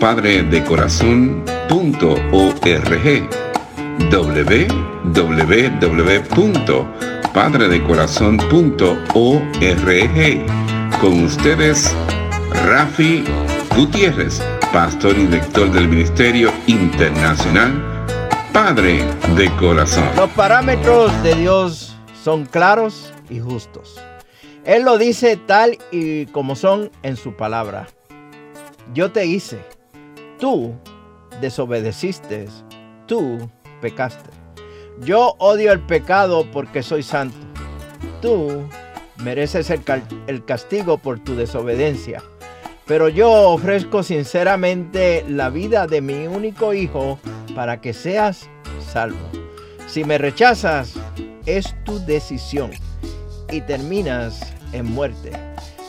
www.padredecorazon.org www.padredecorazon.org Con ustedes, Rafi Gutiérrez, pastor y director del Ministerio Internacional Padre de Corazón. Los parámetros de Dios son claros y justos. Él lo dice tal y como son en su palabra. Yo te hice, tú desobedeciste, tú pecaste. Yo odio el pecado porque soy santo. Tú mereces el, el, castigo por tu desobediencia. Pero yo ofrezco sinceramente la vida de mi único hijo para que seas salvo. Si me rechazas, es tu decisión y terminas en muerte.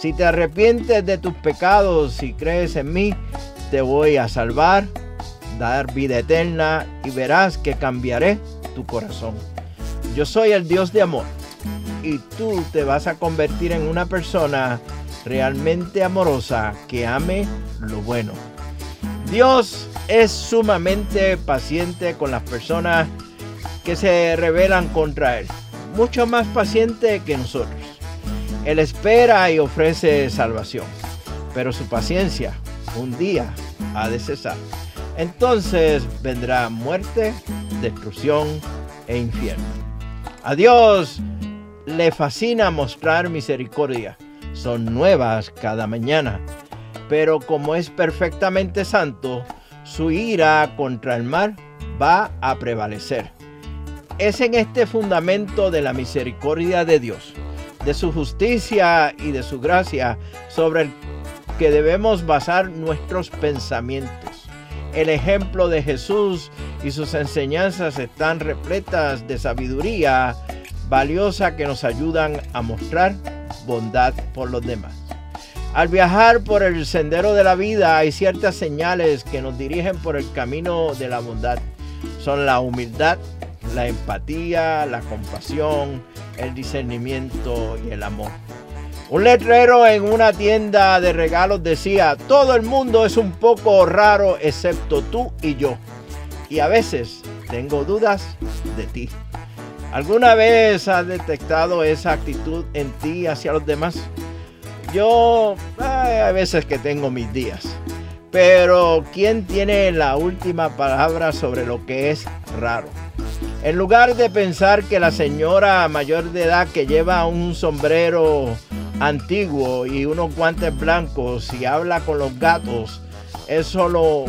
Si te arrepientes de tus pecados y crees en mí, te voy a salvar, dar vida eterna y verás que cambiaré tu corazón. Yo soy el Dios de amor y tú te vas a convertir en una persona realmente amorosa que ame lo bueno. Dios es sumamente paciente con las personas que se rebelan contra Él, mucho más paciente que nosotros. Él espera y ofrece salvación, pero su paciencia un día ha de cesar. Entonces vendrá muerte, destrucción e infierno. A Dios le fascina mostrar misericordia. Son nuevas cada mañana. Pero como es perfectamente santo, su ira contra el mal va a prevalecer. Es en este fundamento de la misericordia de Dios de su justicia y de su gracia sobre el que debemos basar nuestros pensamientos. El ejemplo de Jesús y sus enseñanzas están repletas de sabiduría valiosa que nos ayudan a mostrar bondad por los demás. Al viajar por el sendero de la vida hay ciertas señales que nos dirigen por el camino de la bondad. Son la humildad, la empatía, la compasión, el discernimiento y el amor. Un letrero en una tienda de regalos decía, todo el mundo es un poco raro excepto tú y yo. Y a veces tengo dudas de ti. ¿Alguna vez has detectado esa actitud en ti hacia los demás? Yo hay veces que tengo mis días. Pero ¿quién tiene la última palabra sobre lo que es raro? En lugar de pensar que la señora mayor de edad que lleva un sombrero antiguo y unos guantes blancos y habla con los gatos es solo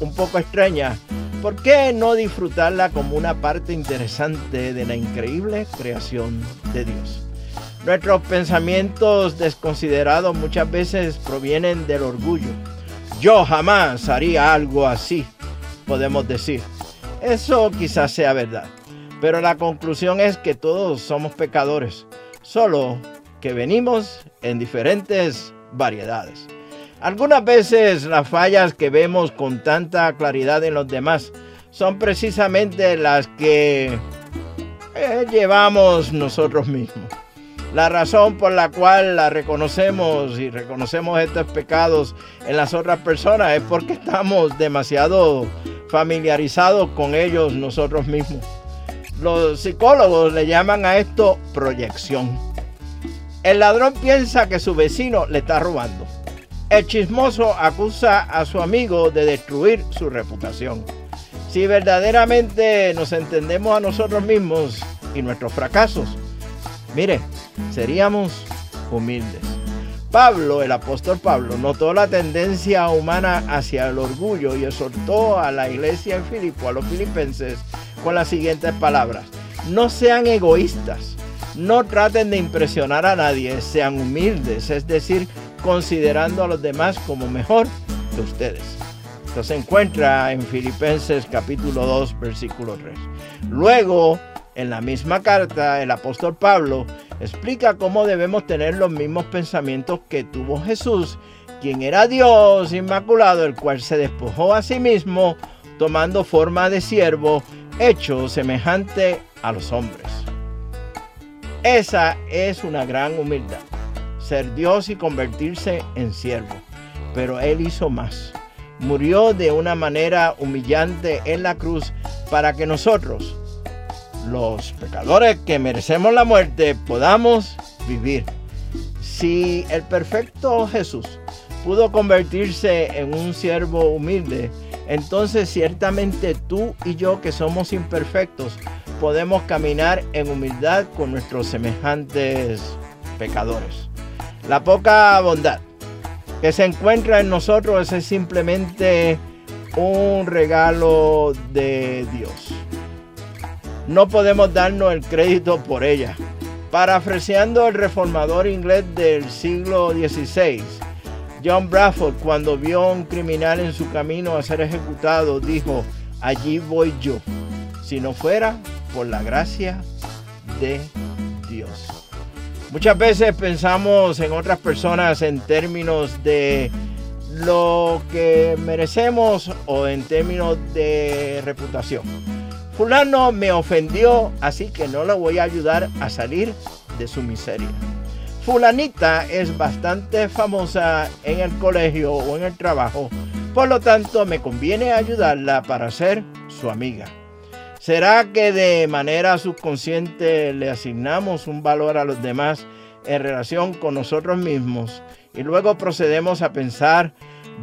un poco extraña, ¿por qué no disfrutarla como una parte interesante de la increíble creación de Dios? Nuestros pensamientos desconsiderados muchas veces provienen del orgullo. Yo jamás haría algo así, podemos decir. Eso quizás sea verdad, pero la conclusión es que todos somos pecadores, solo que venimos en diferentes variedades. Algunas veces las fallas que vemos con tanta claridad en los demás son precisamente las que eh, llevamos nosotros mismos. La razón por la cual la reconocemos y reconocemos estos pecados en las otras personas es porque estamos demasiado familiarizados con ellos nosotros mismos. Los psicólogos le llaman a esto proyección. El ladrón piensa que su vecino le está robando. El chismoso acusa a su amigo de destruir su reputación. Si verdaderamente nos entendemos a nosotros mismos y nuestros fracasos, mire, seríamos humildes. Pablo, el apóstol Pablo, notó la tendencia humana hacia el orgullo y exhortó a la iglesia en Filipo, a los filipenses, con las siguientes palabras. No sean egoístas, no traten de impresionar a nadie, sean humildes, es decir, considerando a los demás como mejor que ustedes. Esto se encuentra en Filipenses capítulo 2, versículo 3. Luego, en la misma carta, el apóstol Pablo explica cómo debemos tener los mismos pensamientos que tuvo Jesús, quien era Dios inmaculado, el cual se despojó a sí mismo, tomando forma de siervo, hecho semejante a los hombres. Esa es una gran humildad, ser Dios y convertirse en siervo. Pero Él hizo más. Murió de una manera humillante en la cruz para que nosotros, los pecadores que merecemos la muerte, podamos vivir. Si el perfecto Jesús pudo convertirse en un siervo humilde, entonces ciertamente tú y yo que somos imperfectos podemos caminar en humildad con nuestros semejantes pecadores. La poca bondad que se encuentra en nosotros es simplemente un regalo de Dios no podemos darnos el crédito por ella. Parafraseando el reformador inglés del siglo XVI, John Bradford, cuando vio un criminal en su camino a ser ejecutado, dijo, allí voy yo, si no fuera por la gracia de Dios. Muchas veces pensamos en otras personas en términos de lo que merecemos o en términos de reputación. Fulano me ofendió, así que no le voy a ayudar a salir de su miseria. Fulanita es bastante famosa en el colegio o en el trabajo, por lo tanto me conviene ayudarla para ser su amiga. ¿Será que de manera subconsciente le asignamos un valor a los demás en relación con nosotros mismos y luego procedemos a pensar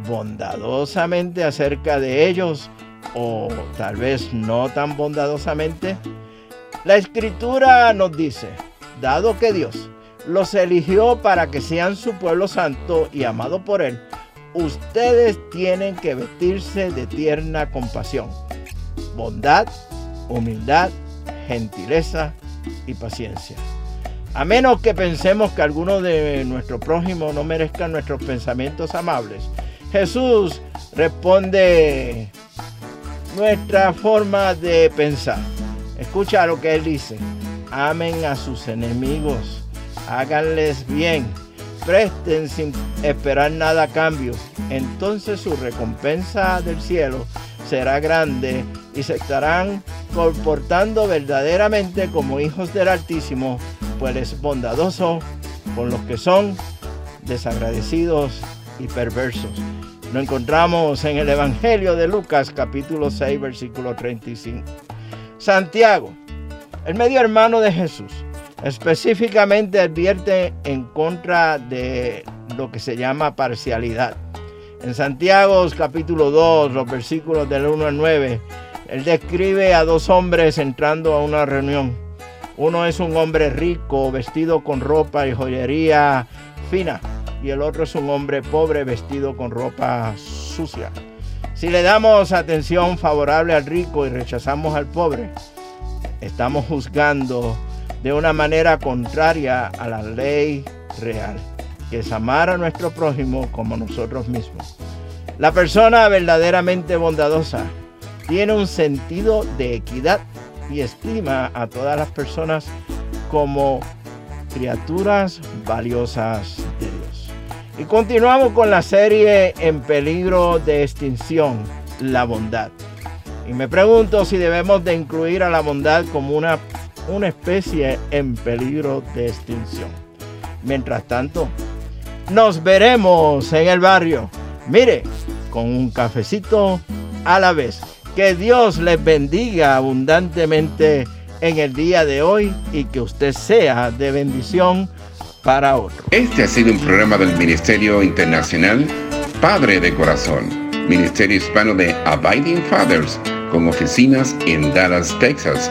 bondadosamente acerca de ellos o tal vez no tan bondadosamente? La escritura nos dice, dado que Dios los eligió para que sean su pueblo santo y amado por él, ustedes tienen que vestirse de tierna compasión, bondad, humildad, gentileza y paciencia. A menos que pensemos que alguno de nuestro prójimo no merezca nuestros pensamientos amables, Jesús responde nuestra forma de pensar. Escucha lo que él dice. Amen a sus enemigos, háganles bien, presten sin esperar nada a cambio. Entonces su recompensa del cielo será grande y se estarán comportando verdaderamente como hijos del Altísimo, pues es bondadoso con los que son desagradecidos y perversos. Lo encontramos en el Evangelio de Lucas capítulo 6 versículo 35. Santiago, el medio hermano de Jesús, específicamente advierte en contra de lo que se llama parcialidad. En Santiago capítulo 2, los versículos del 1 al 9, él describe a dos hombres entrando a una reunión. Uno es un hombre rico, vestido con ropa y joyería fina y el otro es un hombre pobre vestido con ropa sucia. Si le damos atención favorable al rico y rechazamos al pobre, estamos juzgando de una manera contraria a la ley real, que es amar a nuestro prójimo como nosotros mismos. La persona verdaderamente bondadosa tiene un sentido de equidad y estima a todas las personas como criaturas valiosas de Dios. Y continuamos con la serie En peligro de extinción, la bondad. Y me pregunto si debemos de incluir a la bondad como una, una especie en peligro de extinción. Mientras tanto, nos veremos en el barrio. Mire, con un cafecito a la vez. Que Dios les bendiga abundantemente en el día de hoy y que usted sea de bendición para otro. Este ha sido un programa del Ministerio Internacional Padre de Corazón, Ministerio Hispano de Abiding Fathers, con oficinas en Dallas, Texas.